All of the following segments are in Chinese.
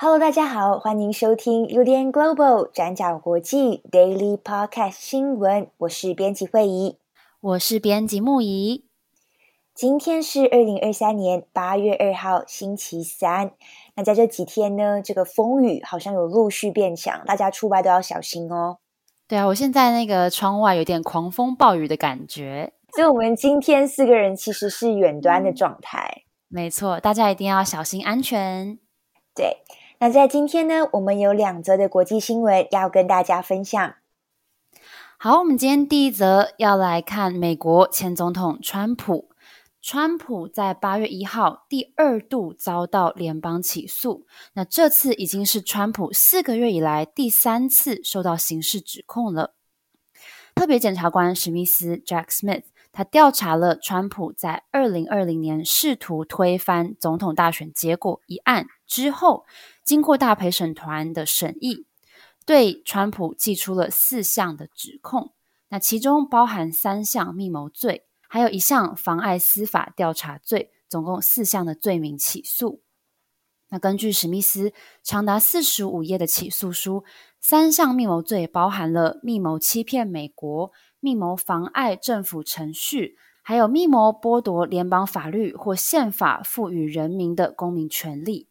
Hello，大家好，欢迎收听 UDN Global 转角国际 Daily Podcast 新闻。我是编辑惠仪，我是编辑木仪。今天是二零二三年八月二号，星期三。那在这几天呢，这个风雨好像有陆续变强，大家出外都要小心哦。对啊，我现在那个窗外有点狂风暴雨的感觉。所以，我们今天四个人其实是远端的状态。没错，大家一定要小心安全。对，那在今天呢，我们有两则的国际新闻要跟大家分享。好，我们今天第一则要来看美国前总统川普。川普在八月一号第二度遭到联邦起诉，那这次已经是川普四个月以来第三次受到刑事指控了。特别检察官史密斯 （Jack Smith） 他调查了川普在二零二零年试图推翻总统大选结果一案之后，经过大陪审团的审议，对川普寄出了四项的指控，那其中包含三项密谋罪。还有一项妨碍司法调查罪，总共四项的罪名起诉。那根据史密斯长达四十五页的起诉书，三项密谋罪包含了密谋欺骗美国、密谋妨碍政府程序，还有密谋剥夺联邦法律或宪法赋予人民的公民权利。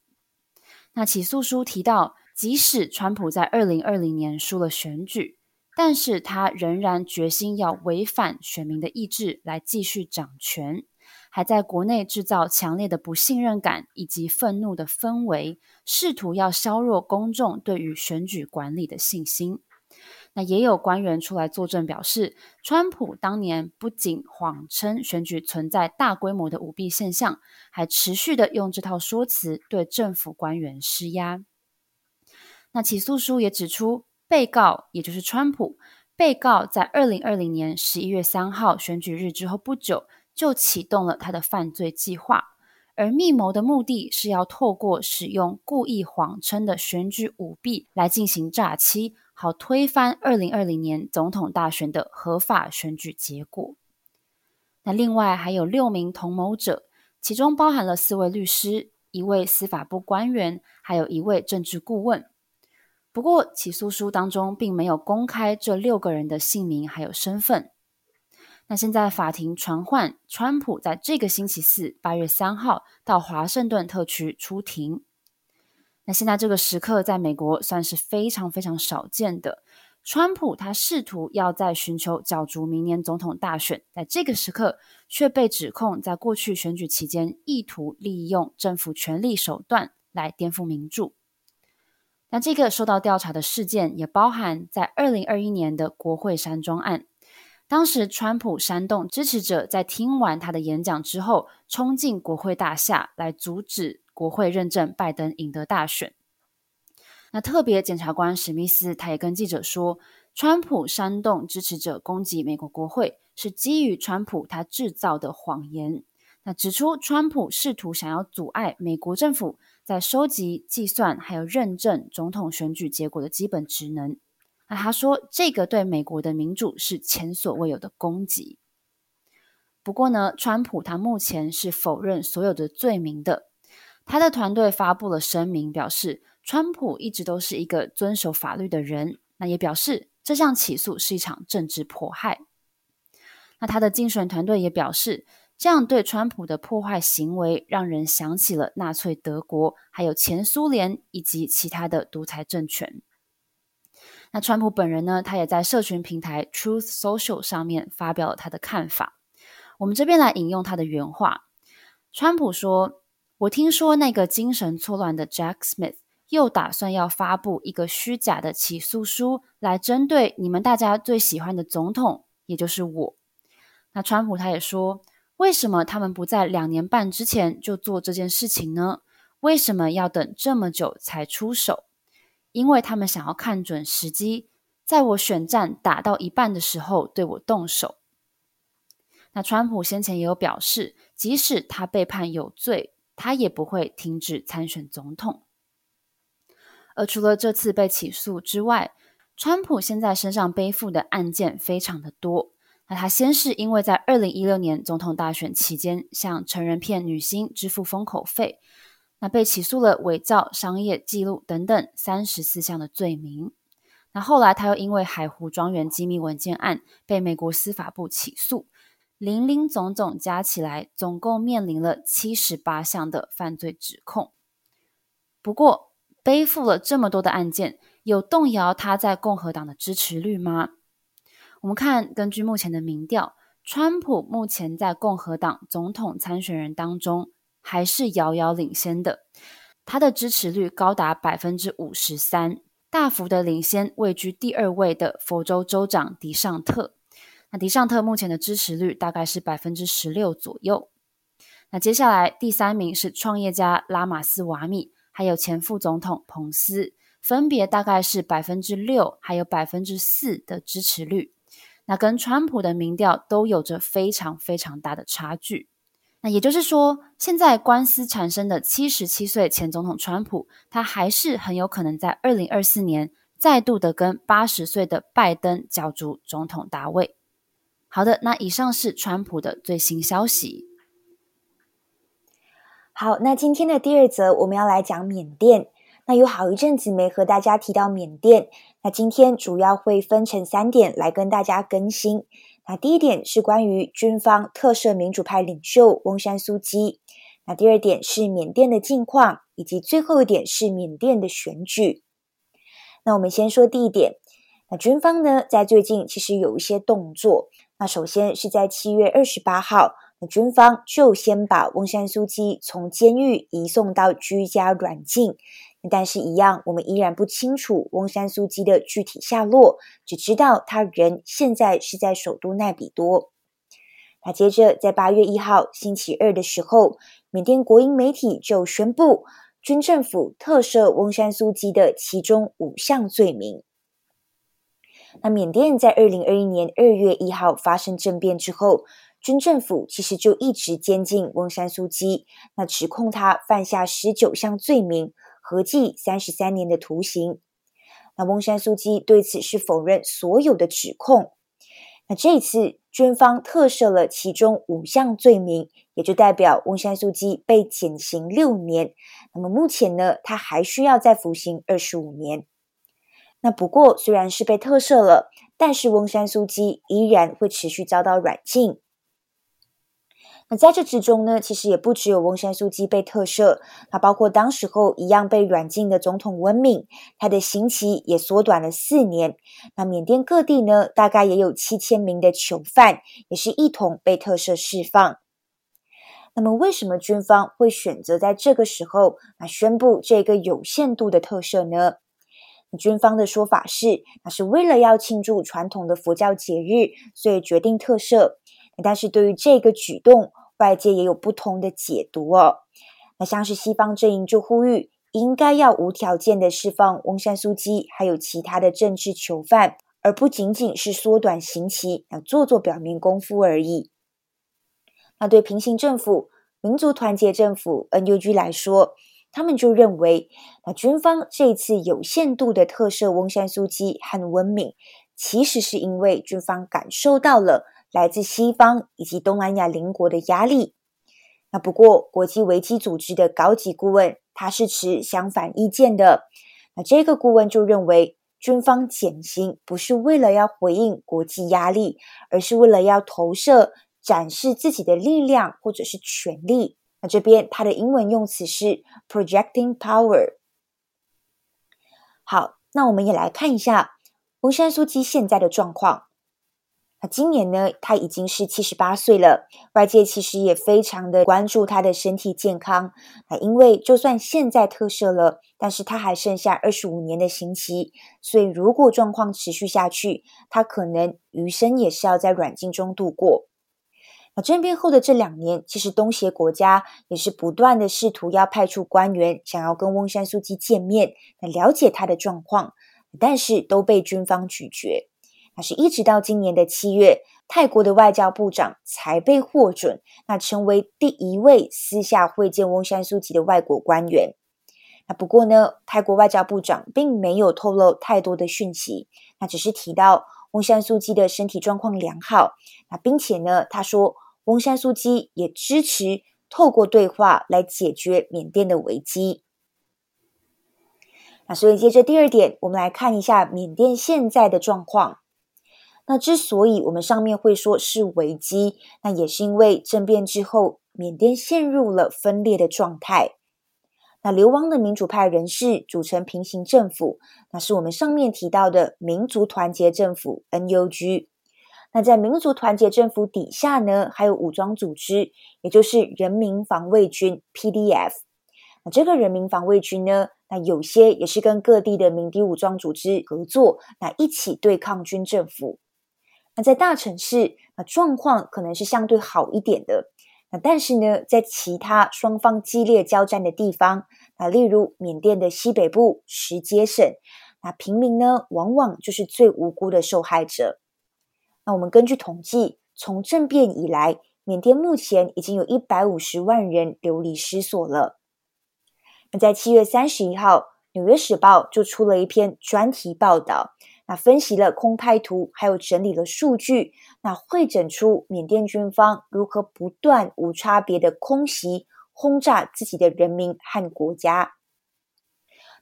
那起诉书提到，即使川普在二零二零年输了选举。但是他仍然决心要违反选民的意志来继续掌权，还在国内制造强烈的不信任感以及愤怒的氛围，试图要削弱公众对于选举管理的信心。那也有官员出来作证表示，川普当年不仅谎称选举存在大规模的舞弊现象，还持续的用这套说辞对政府官员施压。那起诉书也指出，被告也就是川普，被告在二零二零年十一月三号选举日之后不久，就启动了他的犯罪计划。而密谋的目的是要透过使用故意谎称的选举舞弊来进行诈欺，好推翻二零二零年总统大选的合法选举结果。那另外还有六名同谋者，其中包含了四位律师、一位司法部官员，还有一位政治顾问。不过，起诉书当中并没有公开这六个人的姓名还有身份。那现在法庭传唤川普在这个星期四八月三号到华盛顿特区出庭。那现在这个时刻在美国算是非常非常少见的。川普他试图要在寻求角逐明年总统大选，在这个时刻却被指控在过去选举期间意图利用政府权力手段来颠覆民主。那这个受到调查的事件也包含在二零二一年的国会山庄案。当时，川普煽动支持者在听完他的演讲之后，冲进国会大厦来阻止国会认证拜登赢得大选。那特别检察官史密斯他也跟记者说，川普煽动支持者攻击美国国会，是基于川普他制造的谎言。那指出，川普试图想要阻碍美国政府在收集、计算还有认证总统选举结果的基本职能。那他说，这个对美国的民主是前所未有的攻击。不过呢，川普他目前是否认所有的罪名的。他的团队发布了声明，表示川普一直都是一个遵守法律的人。那也表示这项起诉是一场政治迫害。那他的竞选团队也表示。这样对川普的破坏行为，让人想起了纳粹德国，还有前苏联以及其他的独裁政权。那川普本人呢，他也在社群平台 Truth Social 上面发表了他的看法。我们这边来引用他的原话：川普说：“我听说那个精神错乱的 Jack Smith 又打算要发布一个虚假的起诉书，来针对你们大家最喜欢的总统，也就是我。”那川普他也说。为什么他们不在两年半之前就做这件事情呢？为什么要等这么久才出手？因为他们想要看准时机，在我选战打到一半的时候对我动手。那川普先前也有表示，即使他被判有罪，他也不会停止参选总统。而除了这次被起诉之外，川普现在身上背负的案件非常的多。那他先是因为在二零一六年总统大选期间向成人片女星支付封口费，那被起诉了伪造商业记录等等三十四项的罪名。那后来他又因为海湖庄园机密文件案被美国司法部起诉，林林总总加起来总共面临了七十八项的犯罪指控。不过背负了这么多的案件，有动摇他在共和党的支持率吗？我们看，根据目前的民调，川普目前在共和党总统参选人当中还是遥遥领先的，他的支持率高达百分之五十三，大幅的领先位居第二位的佛州州长迪尚特。那迪尚特目前的支持率大概是百分之十六左右。那接下来第三名是创业家拉马斯瓦米，还有前副总统彭斯，分别大概是百分之六还有百分之四的支持率。那跟川普的民调都有着非常非常大的差距。那也就是说，现在官司产生的七十七岁前总统川普，他还是很有可能在二零二四年再度的跟八十岁的拜登角逐总统大位。好的，那以上是川普的最新消息。好，那今天的第二则我们要来讲缅甸。那有好一阵子没和大家提到缅甸，那今天主要会分成三点来跟大家更新。那第一点是关于军方特赦民主派领袖翁山苏姬，那第二点是缅甸的近况，以及最后一点是缅甸的选举。那我们先说第一点，那军方呢在最近其实有一些动作。那首先是在七月二十八号，那军方就先把翁山苏姬从监狱移送到居家软禁。但是，一样，我们依然不清楚翁山苏姬的具体下落，只知道他人现在是在首都奈比多。那接着，在八月一号星期二的时候，缅甸国营媒体就宣布，军政府特赦翁山苏姬的其中五项罪名。那缅甸在二零二一年二月一号发生政变之后，军政府其实就一直监禁翁山苏姬，那指控他犯下十九项罪名。合计三十三年的徒刑。那翁山苏姬对此是否认所有的指控。那这次军方特赦了其中五项罪名，也就代表翁山苏姬被减刑六年。那么目前呢，他还需要再服刑二十五年。那不过虽然是被特赦了，但是翁山苏姬依然会持续遭到软禁。那在这之中呢，其实也不只有翁山苏姬被特赦，那包括当时候一样被软禁的总统温敏，他的刑期也缩短了四年。那缅甸各地呢，大概也有七千名的囚犯，也是一同被特赦释放。那么，为什么军方会选择在这个时候啊宣布这个有限度的特赦呢？军方的说法是，那是为了要庆祝传统的佛教节日，所以决定特赦。但是对于这个举动，外界也有不同的解读哦。那像是西方阵营就呼吁，应该要无条件的释放翁山苏姬，还有其他的政治囚犯，而不仅仅是缩短刑期，那做做表面功夫而已。那对平行政府民族团结政府 （NUG） 来说，他们就认为，那军方这次有限度的特赦翁山苏姬和温敏，其实是因为军方感受到了。来自西方以及东南亚邻国的压力。那不过，国际危机组织的高级顾问他是持相反意见的。那这个顾问就认为，军方减刑不是为了要回应国际压力，而是为了要投射、展示自己的力量或者是权力。那这边它的英文用词是 projecting power。好，那我们也来看一下翁山苏姬现在的状况。今年呢，他已经是七十八岁了。外界其实也非常的关注他的身体健康。啊因为就算现在特赦了，但是他还剩下二十五年的刑期，所以如果状况持续下去，他可能余生也是要在软禁中度过。那政变后的这两年，其实东协国家也是不断的试图要派出官员，想要跟翁山苏姬见面，来了解他的状况，但是都被军方拒绝。那是一直到今年的七月，泰国的外交部长才被获准，那成为第一位私下会见翁山苏姬的外国官员。那不过呢，泰国外交部长并没有透露太多的讯息，那只是提到翁山苏姬的身体状况良好，那并且呢，他说翁山苏姬也支持透过对话来解决缅甸的危机。那所以接着第二点，我们来看一下缅甸现在的状况。那之所以我们上面会说是危机，那也是因为政变之后，缅甸陷入了分裂的状态。那流亡的民主派人士组成平行政府，那是我们上面提到的民族团结政府 （NUG）。那在民族团结政府底下呢，还有武装组织，也就是人民防卫军 （PDF）。那这个人民防卫军呢，那有些也是跟各地的民敌武装组织合作，那一起对抗军政府。那在大城市，那状况可能是相对好一点的。那但是呢，在其他双方激烈交战的地方，那例如缅甸的西北部什阶省，那平民呢，往往就是最无辜的受害者。那我们根据统计，从政变以来，缅甸目前已经有一百五十万人流离失所了。那在七月三十一号，《纽约时报》就出了一篇专题报道。那分析了空拍图，还有整理了数据，那会诊出缅甸军方如何不断无差别的空袭轰炸自己的人民和国家。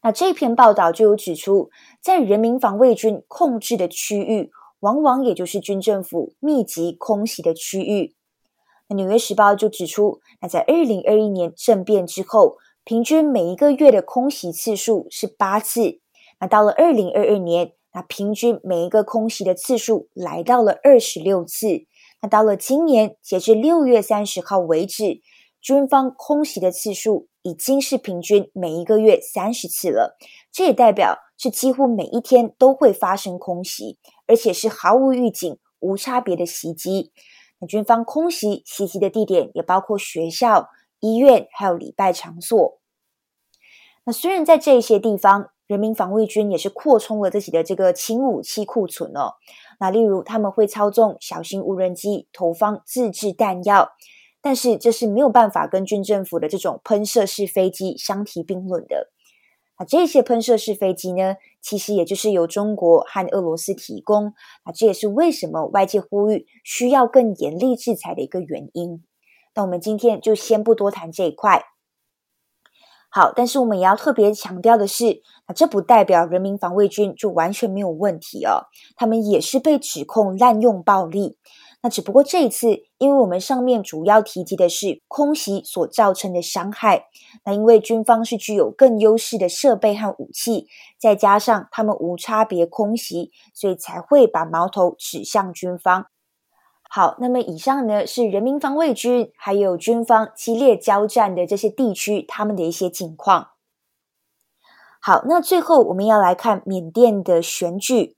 那这篇报道就有指出，在人民防卫军控制的区域，往往也就是军政府密集空袭的区域。那《纽约时报》就指出，那在二零二一年政变之后，平均每一个月的空袭次数是八次。那到了二零二二年，那平均每一个空袭的次数来到了二十六次。那到了今年，截至六月三十号为止，军方空袭的次数已经是平均每一个月三十次了。这也代表是几乎每一天都会发生空袭，而且是毫无预警、无差别的袭击。那军方空袭袭击的地点也包括学校、医院，还有礼拜场所。那虽然在这些地方，人民防卫军也是扩充了自己的这个轻武器库存哦。那例如他们会操纵小型无人机投放自制弹药，但是这是没有办法跟军政府的这种喷射式飞机相提并论的。那这些喷射式飞机呢，其实也就是由中国和俄罗斯提供。那这也是为什么外界呼吁需要更严厉制裁的一个原因。那我们今天就先不多谈这一块。好，但是我们也要特别强调的是，那这不代表人民防卫军就完全没有问题哦，他们也是被指控滥用暴力。那只不过这一次，因为我们上面主要提及的是空袭所造成的伤害，那因为军方是具有更优势的设备和武器，再加上他们无差别空袭，所以才会把矛头指向军方。好，那么以上呢是人民防卫军还有军方激烈交战的这些地区，他们的一些情况。好，那最后我们要来看缅甸的选举。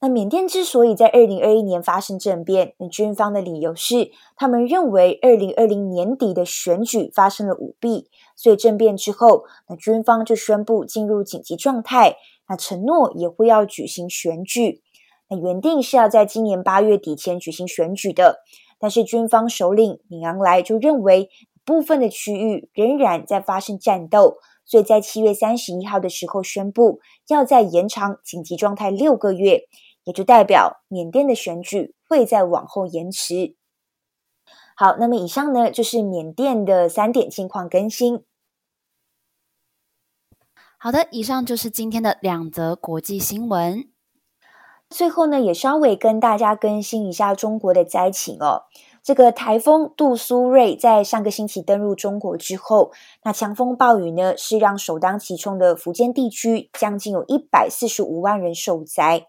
那缅甸之所以在二零二一年发生政变，那军方的理由是他们认为二零二零年底的选举发生了舞弊，所以政变之后，那军方就宣布进入紧急状态，那承诺也会要举行选举。那原定是要在今年八月底前举行选举的，但是军方首领敏昂莱就认为部分的区域仍然在发生战斗，所以在七月三十一号的时候宣布要再延长紧急状态六个月，也就代表缅甸的选举会再往后延迟。好，那么以上呢就是缅甸的三点近况更新。好的，以上就是今天的两则国际新闻。最后呢，也稍微跟大家更新一下中国的灾情哦。这个台风杜苏芮在上个星期登陆中国之后，那强风暴雨呢，是让首当其冲的福建地区将近有一百四十五万人受灾。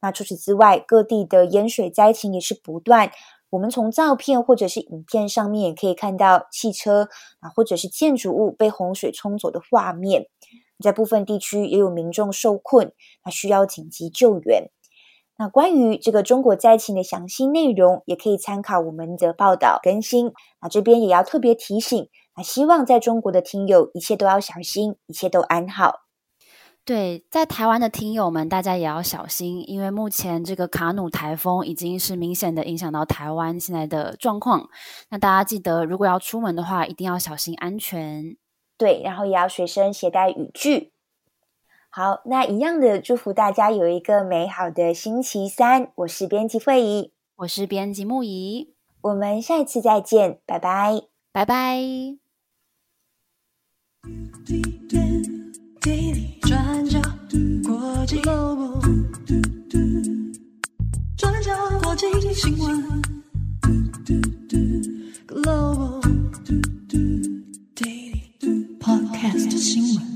那除此之外，各地的淹水灾情也是不断。我们从照片或者是影片上面也可以看到汽车啊，或者是建筑物被洪水冲走的画面。在部分地区也有民众受困，那需要紧急救援。那关于这个中国灾情的详细内容，也可以参考我们的报道更新。那这边也要特别提醒，那希望在中国的听友一切都要小心，一切都安好。对，在台湾的听友们，大家也要小心，因为目前这个卡努台风已经是明显的影响到台湾现在的状况。那大家记得，如果要出门的话，一定要小心安全。对，然后也要随身携带雨具。好，那一样的祝福大家有一个美好的星期三。我是编辑惠仪，我是编辑木仪，我们下一次再见，拜拜，拜拜。转角国际 g l o b a 转角国际新闻 g l o b a Daily Podcast 新闻。